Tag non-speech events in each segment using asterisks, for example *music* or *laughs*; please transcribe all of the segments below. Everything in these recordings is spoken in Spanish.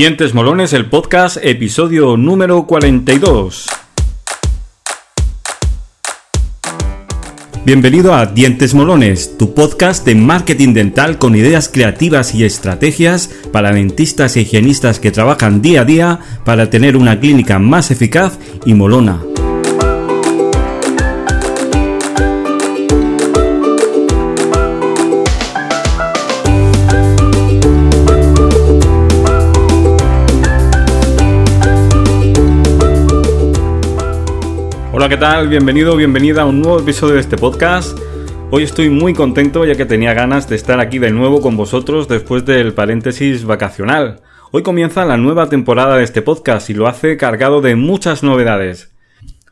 Dientes Molones, el podcast, episodio número 42. Bienvenido a Dientes Molones, tu podcast de marketing dental con ideas creativas y estrategias para dentistas e higienistas que trabajan día a día para tener una clínica más eficaz y molona. Hola, ¿qué tal? Bienvenido, bienvenida a un nuevo episodio de este podcast. Hoy estoy muy contento ya que tenía ganas de estar aquí de nuevo con vosotros después del paréntesis vacacional. Hoy comienza la nueva temporada de este podcast y lo hace cargado de muchas novedades.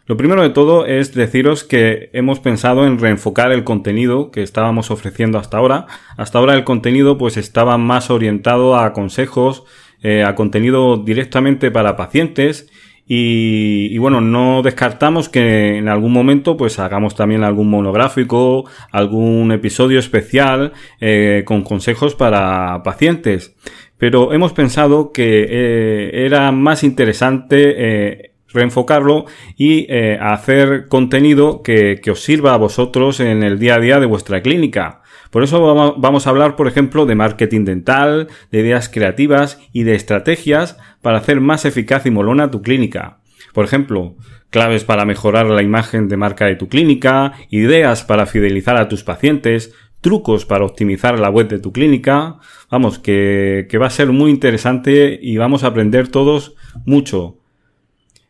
Lo primero de todo es deciros que hemos pensado en reenfocar el contenido que estábamos ofreciendo hasta ahora. Hasta ahora el contenido pues estaba más orientado a consejos, eh, a contenido directamente para pacientes y, bueno, no descartamos que en algún momento pues hagamos también algún monográfico, algún episodio especial eh, con consejos para pacientes. Pero hemos pensado que eh, era más interesante eh, reenfocarlo y hacer contenido que, que os sirva a vosotros en el día a día de vuestra clínica. Por eso vamos a hablar, por ejemplo, de marketing dental, de ideas creativas y de estrategias para hacer más eficaz y molona tu clínica. Por ejemplo, claves para mejorar la imagen de marca de tu clínica, ideas para fidelizar a tus pacientes, trucos para optimizar la web de tu clínica. Vamos, que, que va a ser muy interesante y vamos a aprender todos mucho.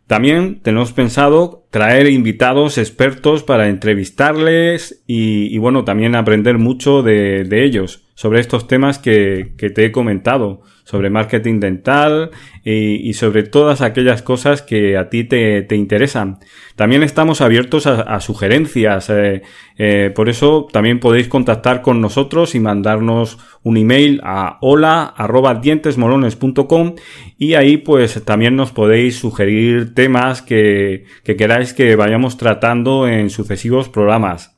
También tenemos pensado traer invitados expertos para entrevistarles y, bueno, también aprender mucho de, ellos sobre estos temas que, te he comentado, sobre marketing dental y, sobre todas aquellas cosas que a ti te, te interesan. También estamos abiertos a, sugerencias, eh, eh, por eso también podéis contactar con nosotros y mandarnos un email a hola@dientesmolones.com y ahí pues también nos podéis sugerir temas que, que queráis que vayamos tratando en sucesivos programas.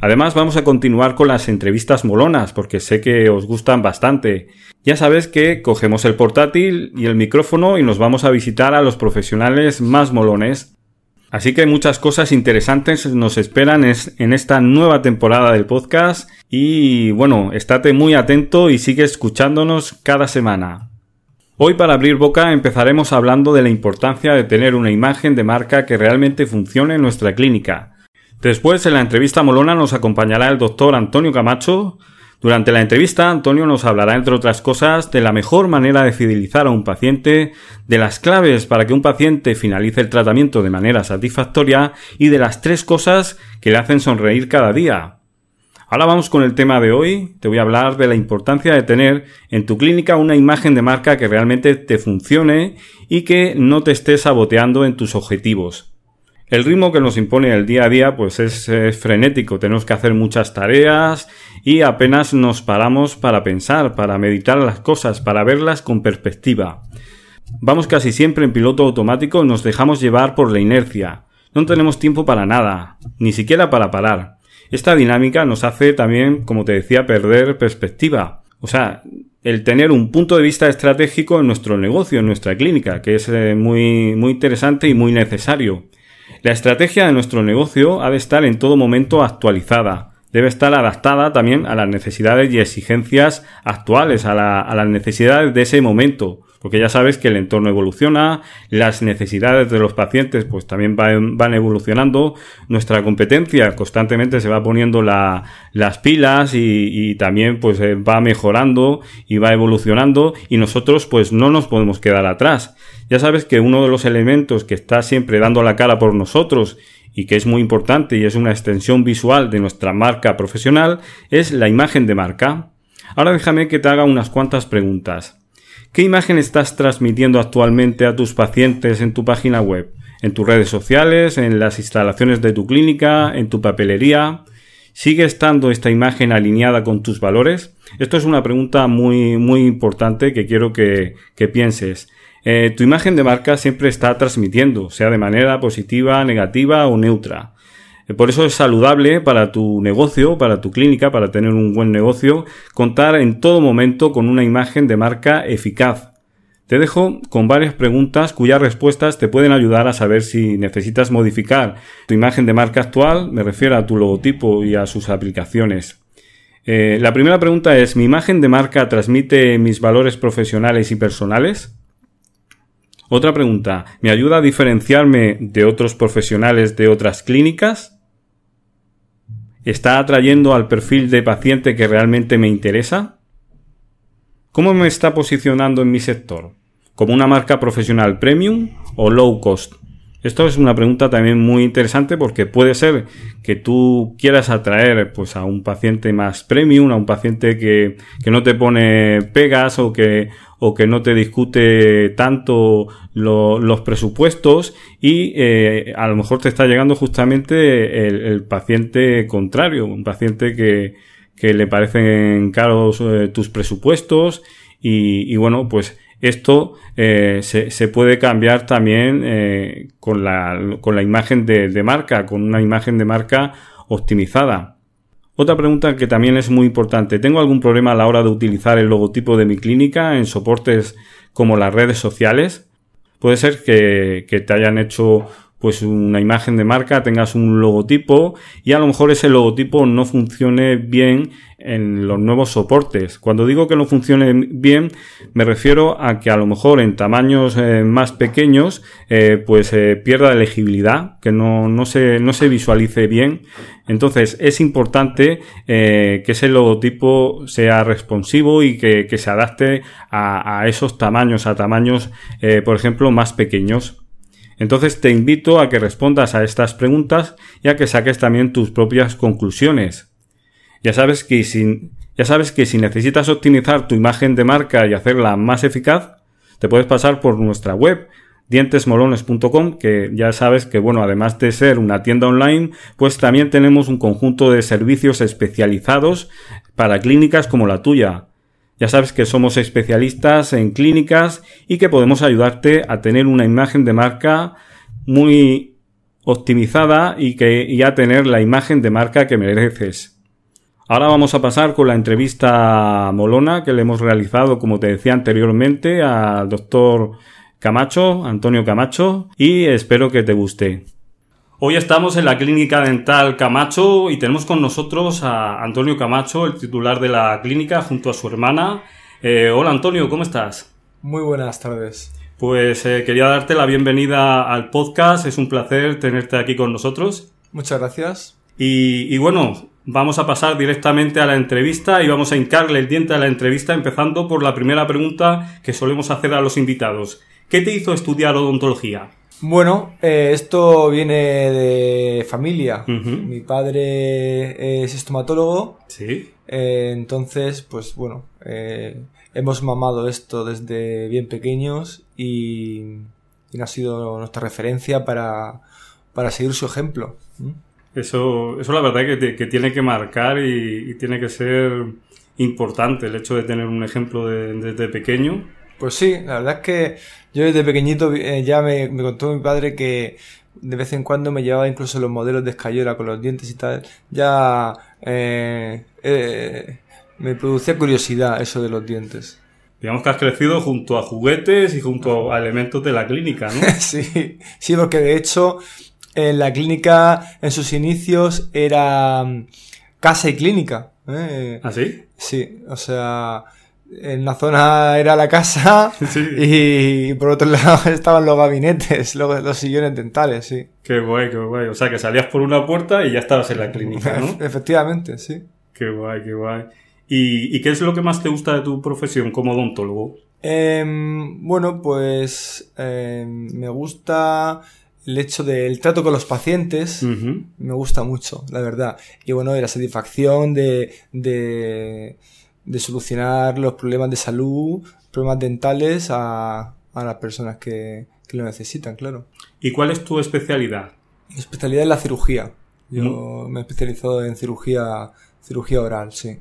Además vamos a continuar con las entrevistas molonas porque sé que os gustan bastante. Ya sabes que cogemos el portátil y el micrófono y nos vamos a visitar a los profesionales más molones. Así que muchas cosas interesantes nos esperan en esta nueva temporada del podcast y bueno, estate muy atento y sigue escuchándonos cada semana. Hoy para abrir boca empezaremos hablando de la importancia de tener una imagen de marca que realmente funcione en nuestra clínica Después, en la entrevista molona, nos acompañará el doctor Antonio Camacho. Durante la entrevista, Antonio nos hablará, entre otras cosas, de la mejor manera de fidelizar a un paciente, de las claves para que un paciente finalice el tratamiento de manera satisfactoria y de las tres cosas que le hacen sonreír cada día. Ahora vamos con el tema de hoy. Te voy a hablar de la importancia de tener en tu clínica una imagen de marca que realmente te funcione y que no te esté saboteando en tus objetivos. El ritmo que nos impone el día a día pues es, frenético, tenemos que hacer muchas tareas y apenas nos paramos para pensar, para meditar las cosas, para verlas con perspectiva. Vamos casi siempre en piloto automático nos dejamos llevar por la inercia. No tenemos tiempo para nada, ni siquiera para parar. Esta dinámica nos hace también, como te decía, perder perspectiva. O sea, el tener un punto de vista estratégico en nuestro negocio, en nuestra clínica, que es eh, muy, muy interesante y muy necesario. La estrategia de nuestro negocio ha de estar en todo momento actualizada. Debe estar adaptada también a las necesidades y exigencias actuales, a, las necesidades de ese momento. Porque ya sabes que el entorno evoluciona, las necesidades de los pacientes pues también van, evolucionando, nuestra competencia constantemente se va poniendo las pilas y, y también pues eh, va mejorando y va evolucionando y nosotros pues no nos podemos quedar atrás. Ya sabes que uno de los elementos que está siempre dando la cara por nosotros y que es muy importante y es una extensión visual de nuestra marca profesional es la imagen de marca. Ahora déjame que te haga unas cuantas preguntas. ¿Qué imagen estás transmitiendo actualmente a tus pacientes en tu página web? ¿En tus redes sociales? ¿En las instalaciones de tu clínica? ¿En tu papelería? ¿Sigue estando esta imagen alineada con tus valores? Esto es una pregunta muy, muy importante que quiero que, pienses. Eh, tu imagen de marca siempre está transmitiendo, sea de manera positiva, negativa o neutra. Eh, por eso es saludable para tu negocio, para tu clínica, para tener un buen negocio, contar en todo momento con una imagen de marca eficaz. Te dejo con varias preguntas cuyas respuestas te pueden ayudar a saber si necesitas modificar tu imagen de marca actual, me refiero a tu logotipo y a sus aplicaciones. Eh, la primera pregunta es, ¿mi imagen de marca transmite mis valores profesionales y personales? Otra pregunta, ¿me ayuda a diferenciarme de otros profesionales de otras clínicas? ¿Está atrayendo al perfil de paciente que realmente me interesa? ¿Cómo me está posicionando en mi sector? ¿Como una marca profesional premium o low cost? Esto es una pregunta también muy interesante porque puede ser que tú quieras atraer pues a un paciente más premium, a un paciente que, no te pone pegas o que, o que no te discute tanto los presupuestos y eh, a lo mejor te está llegando justamente el, paciente contrario, un paciente que, que le parecen caros eh, tus presupuestos y, bueno pues esto eh, se, puede cambiar también con, la, con la imagen de marca, con una imagen de marca optimizada. Otra pregunta que también es muy importante. ¿Tengo algún problema a la hora de utilizar el logotipo de mi clínica en soportes como las redes sociales? Puede ser que, te hayan hecho pues una imagen de marca, tengas un logotipo y a lo mejor ese logotipo no funcione bien en los nuevos soportes. Cuando digo que no funcione bien, me refiero a que a lo mejor en tamaños eh, más pequeños, eh, pues eh, pierda legibilidad, que no, no, se, no se visualice bien. Entonces es importante que ese logotipo sea responsivo y que, se adapte a, esos tamaños, a tamaños, por ejemplo, más pequeños. Entonces te invito a que respondas a estas preguntas y a que saques también tus propias conclusiones. Ya sabes que si, ya sabes que si necesitas optimizar tu imagen de marca y hacerla más eficaz, te puedes pasar por nuestra web dientesmolones.com que ya sabes que bueno, además de ser una tienda online, pues también tenemos un conjunto de servicios especializados para clínicas como la tuya. Ya sabes que somos especialistas en clínicas y que podemos ayudarte a tener una imagen de marca muy optimizada y que a tener la imagen de marca que mereces. Ahora vamos a pasar con la entrevista molona que le hemos realizado, como te decía anteriormente, al doctor Camacho, Antonio Camacho, y espero que te guste. Hoy estamos en la clínica dental Camacho y tenemos con nosotros a Antonio Camacho, el titular de la clínica, junto a su hermana. Eh, hola Antonio, ¿cómo estás? Muy buenas tardes. Pues eh, quería darte la bienvenida al podcast, es un placer tenerte aquí con nosotros. Muchas gracias. Y, y bueno, vamos a pasar directamente a la entrevista y vamos a hincarle el diente a la entrevista empezando por la primera pregunta que solemos hacer a los invitados. ¿Qué te hizo estudiar odontología? Bueno, eh, esto viene de familia. Mi padre es estomatólogo. Sí. Eh, entonces, pues bueno, eh, hemos mamado esto desde bien pequeños y, y, ha sido nuestra referencia para, para seguir su ejemplo. Eso, eso la verdad que, que tiene que marcar y, y, tiene que ser importante el hecho de tener un ejemplo desde pequeño pues sí, la verdad es que yo desde pequeñito eh, ya me, contó mi padre que de vez en cuando me llevaba incluso los modelos de escayola con los dientes y tal. Ya eh, eh, me producía curiosidad eso de los dientes. Digamos que has crecido junto a juguetes y junto a elementos de la clínica, ¿no? *laughs* sí, sí, porque de hecho en la clínica en sus inicios era mm, casa y clínica. ¿Ah, sí? Sí, o sea, en la zona era la casa *laughs* y por otro lado *laughs* estaban los gabinetes, los, los, sillones dentales, sí. Qué guay, qué guay. O sea, que salías por una puerta y ya estabas en la clínica, ¿no? *laughs* Efectivamente, sí. Qué guay, qué guay. ¿Y, ¿Y, qué es lo que más te gusta de tu profesión como odontólogo? Eh, bueno, pues eh, me gusta el hecho del trato con los pacientes, me gusta mucho, la verdad. Y bueno, y la satisfacción de, de de solucionar los problemas de salud, problemas dentales a, a las personas que, que, lo necesitan, claro. ¿Y cuál es tu especialidad? Mi especialidad es la cirugía. Yo me he especializado en cirugía, cirugía oral, sí.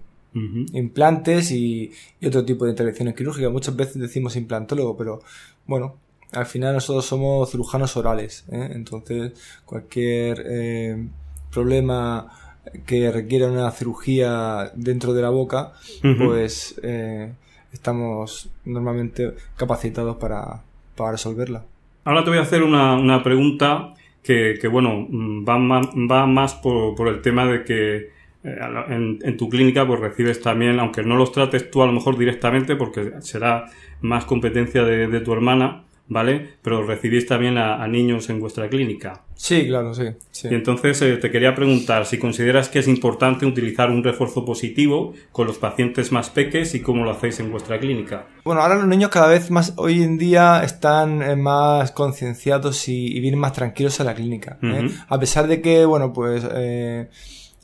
Implantes y, y, otro tipo de intervenciones quirúrgicas. Muchas veces decimos implantólogo, pero bueno, al final nosotros somos cirujanos orales. ¿eh? Entonces, cualquier eh, problema que requiera una cirugía dentro de la boca, pues eh, estamos normalmente capacitados para, para resolverla. Ahora te voy a hacer una, pregunta que, bueno, va más, va más por, el tema de que eh, en, tu clínica pues recibes también, aunque no los trates tú a lo mejor directamente porque será más competencia de tu hermana, ¿vale? Pero recibís también a, niños en vuestra clínica. Sí, claro, sí. Y entonces eh, te quería preguntar si consideras que es importante utilizar un refuerzo positivo con los pacientes más peques y cómo lo hacéis en vuestra clínica. Bueno, ahora los niños cada vez más, hoy en día, están eh, más concienciados y, vienen más tranquilos a la clínica. ¿eh? A pesar de que, bueno, pues...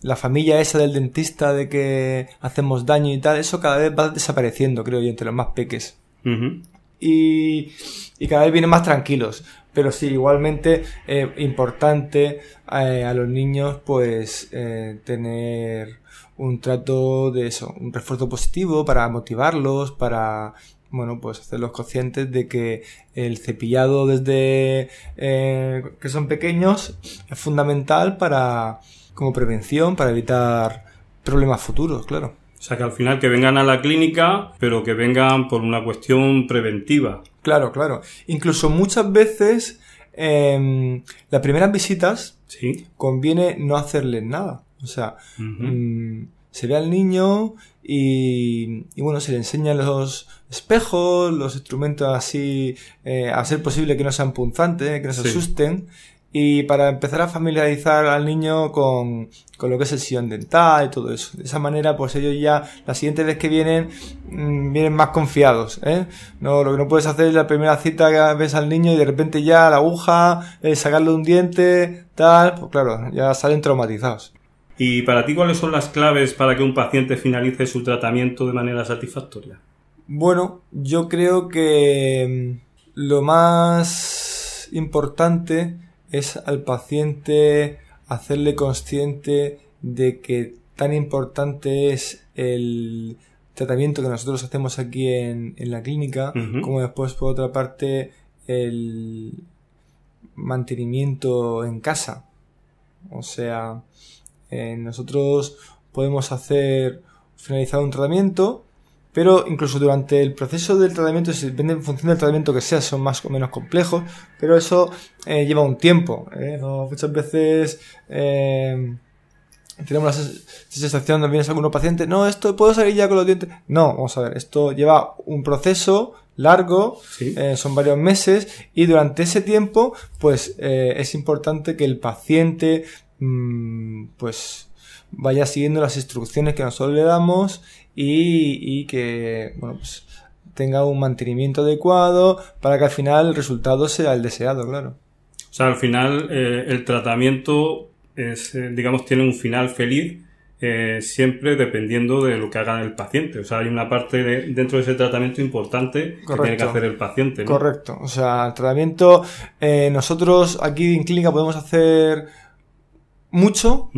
la familia esa del dentista de que hacemos daño y tal, eso cada vez va desapareciendo, creo yo, entre los más peques y, cada vez vienen más tranquilos. Pero sí, igualmente eh, importante eh, a los niños pues eh, tener un trato de eso, un refuerzo positivo para motivarlos, para bueno, pues hacerlos conscientes de que el cepillado desde que son pequeños es fundamental para como prevención, para evitar problemas futuros, claro. O sea, que al final que vengan a la clínica, pero que vengan por una cuestión preventiva. Claro, claro. Incluso muchas veces eh, las primeras visitas ¿Sí? conviene no hacerles nada. O sea, mm, se ve al niño y, y, bueno, se le enseñan los espejos, los instrumentos así, eh, a ser posible que no sean punzantes, que no se asusten y para empezar a familiarizar al niño con, con, lo que es el sillón dental y todo eso. De esa manera, pues ellos ya, la siguiente vez que vienen, mm, vienen más confiados, ¿eh? No, lo que no puedes hacer es la primera cita que ves al niño y de repente ya la aguja, eh, sacarle un diente, tal, pues claro, ya salen traumatizados. ¿Y para ti cuáles son las claves para que un paciente finalice su tratamiento de manera satisfactoria? Bueno, yo creo que mm, lo más importante es al paciente hacerle consciente de que tan importante es el tratamiento que nosotros hacemos aquí en, la clínica, como después por otra parte el mantenimiento en casa. O sea, eh, nosotros podemos hacer finalizar un tratamiento pero incluso durante el proceso del tratamiento, depende en función del tratamiento que sea, son más o menos complejos, pero eso eh, lleva un tiempo. ¿eh? muchas veces eh, tenemos la sensación de vienes algunos pacientes, no, esto puedo salir ya con los dientes. No, vamos a ver, esto lleva un proceso largo, son varios meses, y durante ese tiempo, pues es importante que el paciente, mm, pues vaya siguiendo las instrucciones que nosotros le damos y, que bueno, pues, tenga un mantenimiento adecuado para que al final el resultado sea el deseado, claro. O sea, al final eh, el tratamiento es, eh, digamos, tiene un final feliz eh, siempre dependiendo de lo que haga el paciente. O sea, hay una parte dentro de ese tratamiento importante que tiene que hacer el paciente. Correcto. O sea, el tratamiento, nosotros aquí en clínica podemos hacer mucho,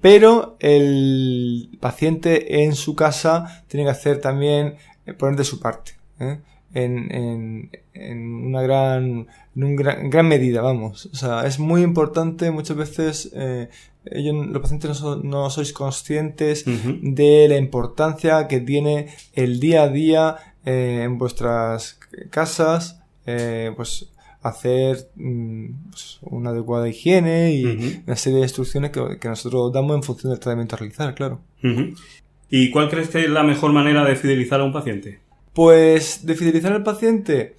pero el paciente en su casa tiene que hacer también, eh, poner de su parte. ¿eh? En, en, en, una gran, en gran, medida, vamos. O sea, es muy importante muchas veces, eh, ellos, los pacientes no, sois conscientes de la importancia que tiene el día a día en vuestras casas, pues hacer mm, pues, una adecuada higiene y una serie de instrucciones que, nosotros damos en función del tratamiento a realizar, claro. ¿Y cuál crees que es la mejor manera de fidelizar a un paciente? Pues de fidelizar al paciente,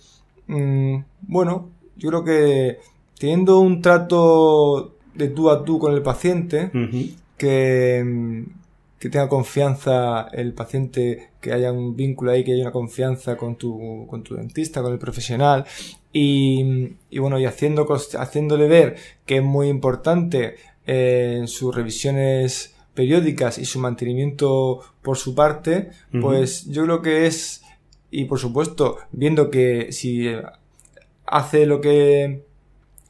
mm, bueno, yo creo que teniendo un trato de tú a tú con el paciente, que, mm, que tenga confianza el paciente, que haya un vínculo ahí, que haya una confianza con tu, con tu dentista, con el profesional, y, y bueno, y haciendo, haciéndole ver que es muy importante eh, en sus revisiones periódicas y su mantenimiento por su parte, pues yo creo que es, y por supuesto, viendo que si hace lo que,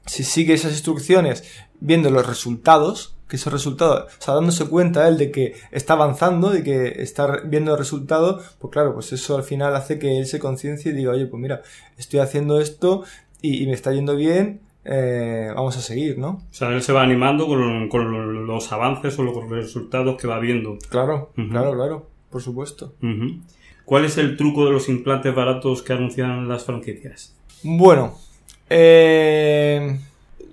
si sigue esas instrucciones, viendo los resultados, que esos resultados, o sea, dándose cuenta él de que está avanzando, de que está viendo el resultado, pues claro, pues eso al final hace que él se conciencie y diga, oye, pues mira, estoy haciendo esto y, me está yendo bien, eh, vamos a seguir, ¿no? O sea, él se va animando con, los avances o los resultados que va viendo. Claro, claro, claro, por supuesto. ¿Cuál es el truco de los implantes baratos que anuncian las franquicias? Bueno, eh,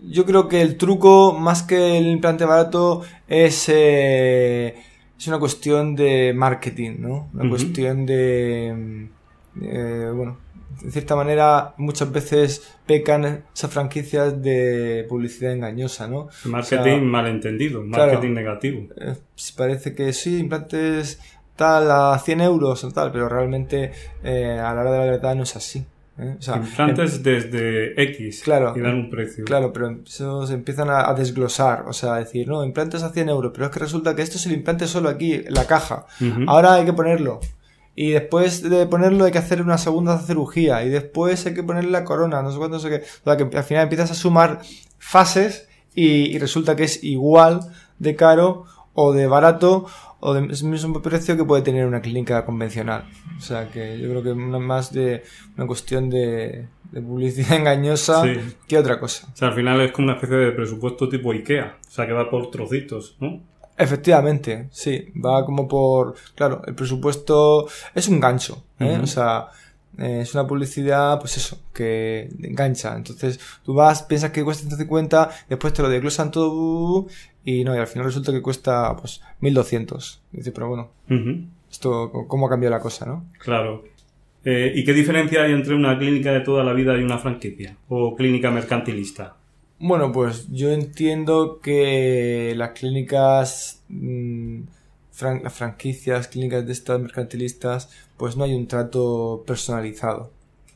yo creo que el truco, más que el implante barato, es, eh, es una cuestión de marketing, ¿no? Una cuestión de, eh, bueno, de cierta manera, muchas veces pecan esas franquicias de publicidad engañosa, ¿no? Marketing malentendido, marketing negativo. Eh, parece que sí, implantes tal a 100 euros o tal, pero realmente eh, a la hora de la verdad no es así. ¿Eh? implantes desde X claro, y dan un precio. Claro, pero eso se empiezan a, desglosar, o sea, a decir, no, implantes a 100 euros, pero es que resulta que esto es el implante solo aquí, en la caja. Ahora hay que ponerlo. Y después de ponerlo hay que hacer una segunda cirugía. Y después hay que ponerle la corona, no sé cuánto, sé qué. O sea, que al final empiezas a sumar fases y, resulta que es igual de caro o de barato o del mismo precio que puede tener una clínica convencional. O sea que yo creo que más de una cuestión de, publicidad *laughs* engañosa que otra cosa. O sea, al final es como una especie de presupuesto tipo IKEA. O sea, que va por trocitos, ¿no? Efectivamente, sí, va como por, claro, el presupuesto es un gancho, ¿eh? o sea, eh, es una publicidad, pues eso, que engancha. Entonces, tú vas, piensas que cuesta 150, después te lo desglosan todo y no, y al final resulta que cuesta, pues, 1200. Y dices, pero bueno, esto, ¿cómo ha cambiado la cosa, no? Claro. Eh, ¿Y qué diferencia hay entre una clínica de toda la vida y una franquicia? ¿O clínica mercantilista? Bueno, pues yo entiendo que las clínicas, las franquicias, clínicas de estas mercantilistas, pues no hay un trato personalizado.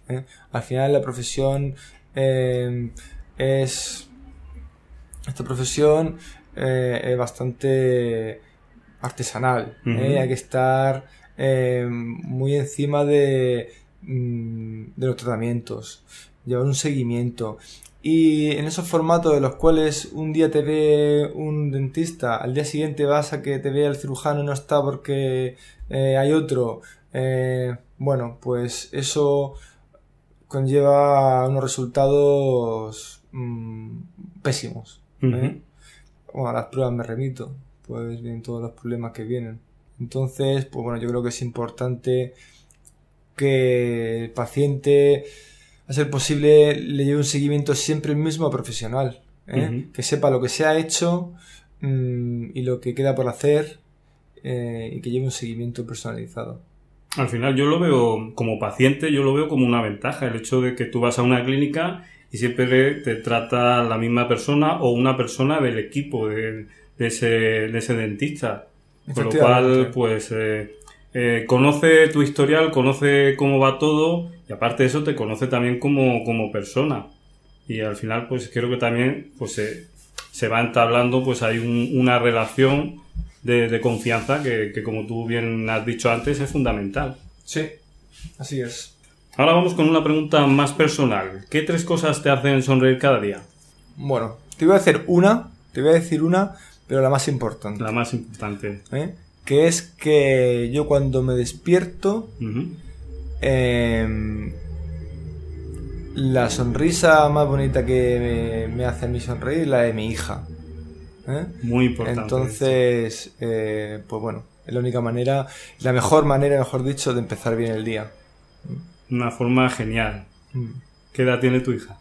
¿eh? Al final la profesión em, es... Esta profesión eh, es bastante artesanal. ¿eh? Hay que estar em, muy encima de, mm, de los tratamientos, llevar un seguimiento. Y en esos formatos de los cuales un día te ve un dentista, al día siguiente vas a que te vea el cirujano y no está porque eh, hay otro, eh, bueno, pues eso conlleva unos resultados mm, pésimos. ¿eh? Bueno, a las pruebas me remito, pues vienen todos los problemas que vienen. Entonces, pues bueno, yo creo que es importante que el paciente a ser posible, le lleve un seguimiento siempre el mismo profesional. ¿eh? Que sepa lo que se ha hecho mm, y lo que queda por hacer eh, y que lleve un seguimiento personalizado. Al final yo lo veo como paciente, yo lo veo como una ventaja, el hecho de que tú vas a una clínica y siempre te trata la misma persona o una persona del equipo de, ese, de ese dentista. Con lo cual, pues, eh, eh, conoce tu historial, conoce cómo va todo y aparte de eso te conoce también como, como persona. Y al final, pues creo que también pues, se, se va entablando, pues hay una relación de, confianza que, que, como tú bien has dicho antes, es fundamental. Sí, así es. Ahora vamos con una pregunta más personal. ¿Qué tres cosas te hacen sonreír cada día? Bueno, te voy a hacer una, te voy a decir una, pero la más importante. La más importante. ¿Eh? Que es que yo cuando me despierto, Em, la sonrisa más bonita que me, hace a mí sonreír es la de mi hija. ¿eh? Muy importante. Entonces, eh, pues bueno, es la única manera, la mejor manera, mejor dicho, de empezar bien el día. Una forma genial. Mm. ¿Qué edad tiene tu hija?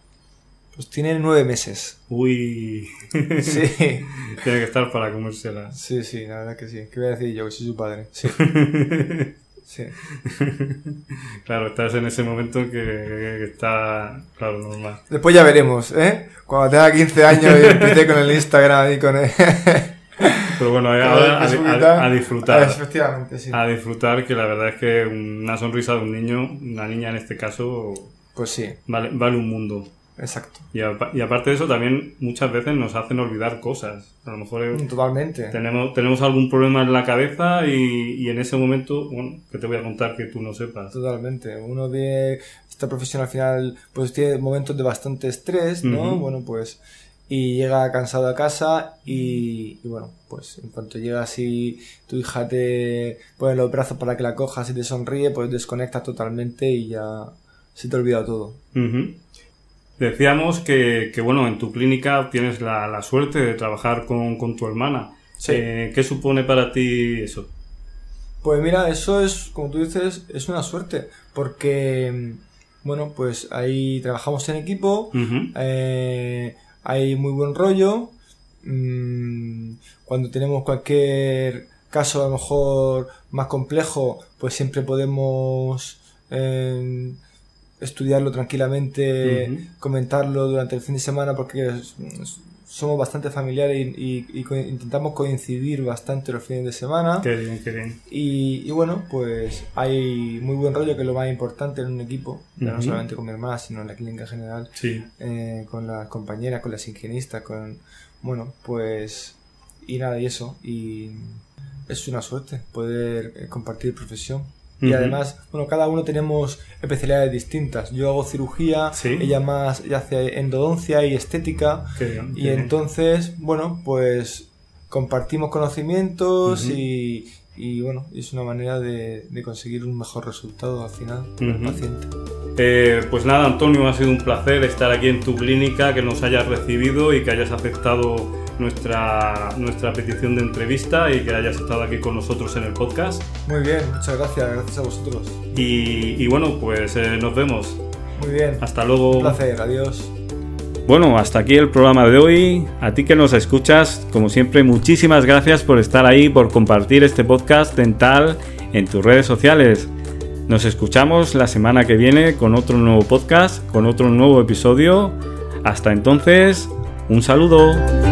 Pues tiene nueve meses. Uy. Sí. *laughs* tiene que estar para comérsela. Sí, sí, la verdad que sí. ¿Qué voy a decir yo? Que soy su padre. Sí. *laughs* Sí. *laughs* claro, estás en ese momento que, está, claro, normal. Después ya veremos, ¿eh? Cuando tenga 15 años y empiece con el Instagram y con el... *laughs* Pero bueno, ahora a, disfrutar. efectivamente, sí. A disfrutar, que la verdad es que una sonrisa de un niño, una niña en este caso, pues sí. Vale, vale un mundo. Exacto. Y, aparte de eso, también muchas veces nos hacen olvidar cosas. A lo mejor mm, Totalmente. Tenemos, tenemos algún problema en la cabeza y, en ese momento, bueno, que te voy a contar que tú no sepas. Totalmente. Uno de esta profesión al final, pues tiene momentos de bastante estrés, ¿no? Bueno, pues y llega cansado a casa y, bueno, pues en cuanto llegas y tu hija te pone los brazos para que la cojas y te sonríe, pues desconectas totalmente y ya se te olvida todo. Decíamos que, bueno, en tu clínica tienes la, suerte de trabajar con, tu hermana. Eh, ¿Qué supone para ti eso? Pues mira, eso es, como tú dices, es una suerte, porque, bueno, pues ahí trabajamos en equipo, eh, hay muy buen rollo, mm, cuando tenemos cualquier caso a lo mejor más complejo, pues siempre podemos eh, estudiarlo tranquilamente, comentarlo durante el fin de semana, porque somos bastante familiares y, intentamos coincidir bastante los fines de semana. Qué bien, qué bien. Y, bueno, pues hay muy buen rollo, que es lo más importante en un equipo, no solamente con mi hermana, sino en la clínica general, sí. Eh, con las compañeras, con las higienistas, con... Bueno, pues... Y nada, y eso. Y es una suerte poder eh, compartir profesión. Y además, bueno, cada uno tenemos especialidades distintas. Yo hago cirugía, ella más ella hace endodoncia y estética. y entonces, bueno, pues compartimos conocimientos y, y, bueno, es una manera de, conseguir un mejor resultado al final para el paciente. Eh, pues nada, Antonio, ha sido un placer estar aquí en tu clínica, que nos hayas recibido y que hayas aceptado nuestra, nuestra petición de entrevista y que hayas estado aquí con nosotros en el podcast. Muy bien, muchas gracias, gracias a vosotros. Y, bueno, pues eh, nos vemos. Muy bien. Hasta luego. Un placer, adiós. Bueno, hasta aquí el programa de hoy. A ti que nos escuchas, como siempre, muchísimas gracias por estar ahí, por compartir este podcast dental en tus redes sociales. Nos escuchamos la semana que viene con otro nuevo podcast, con otro nuevo episodio. Hasta entonces, un saludo.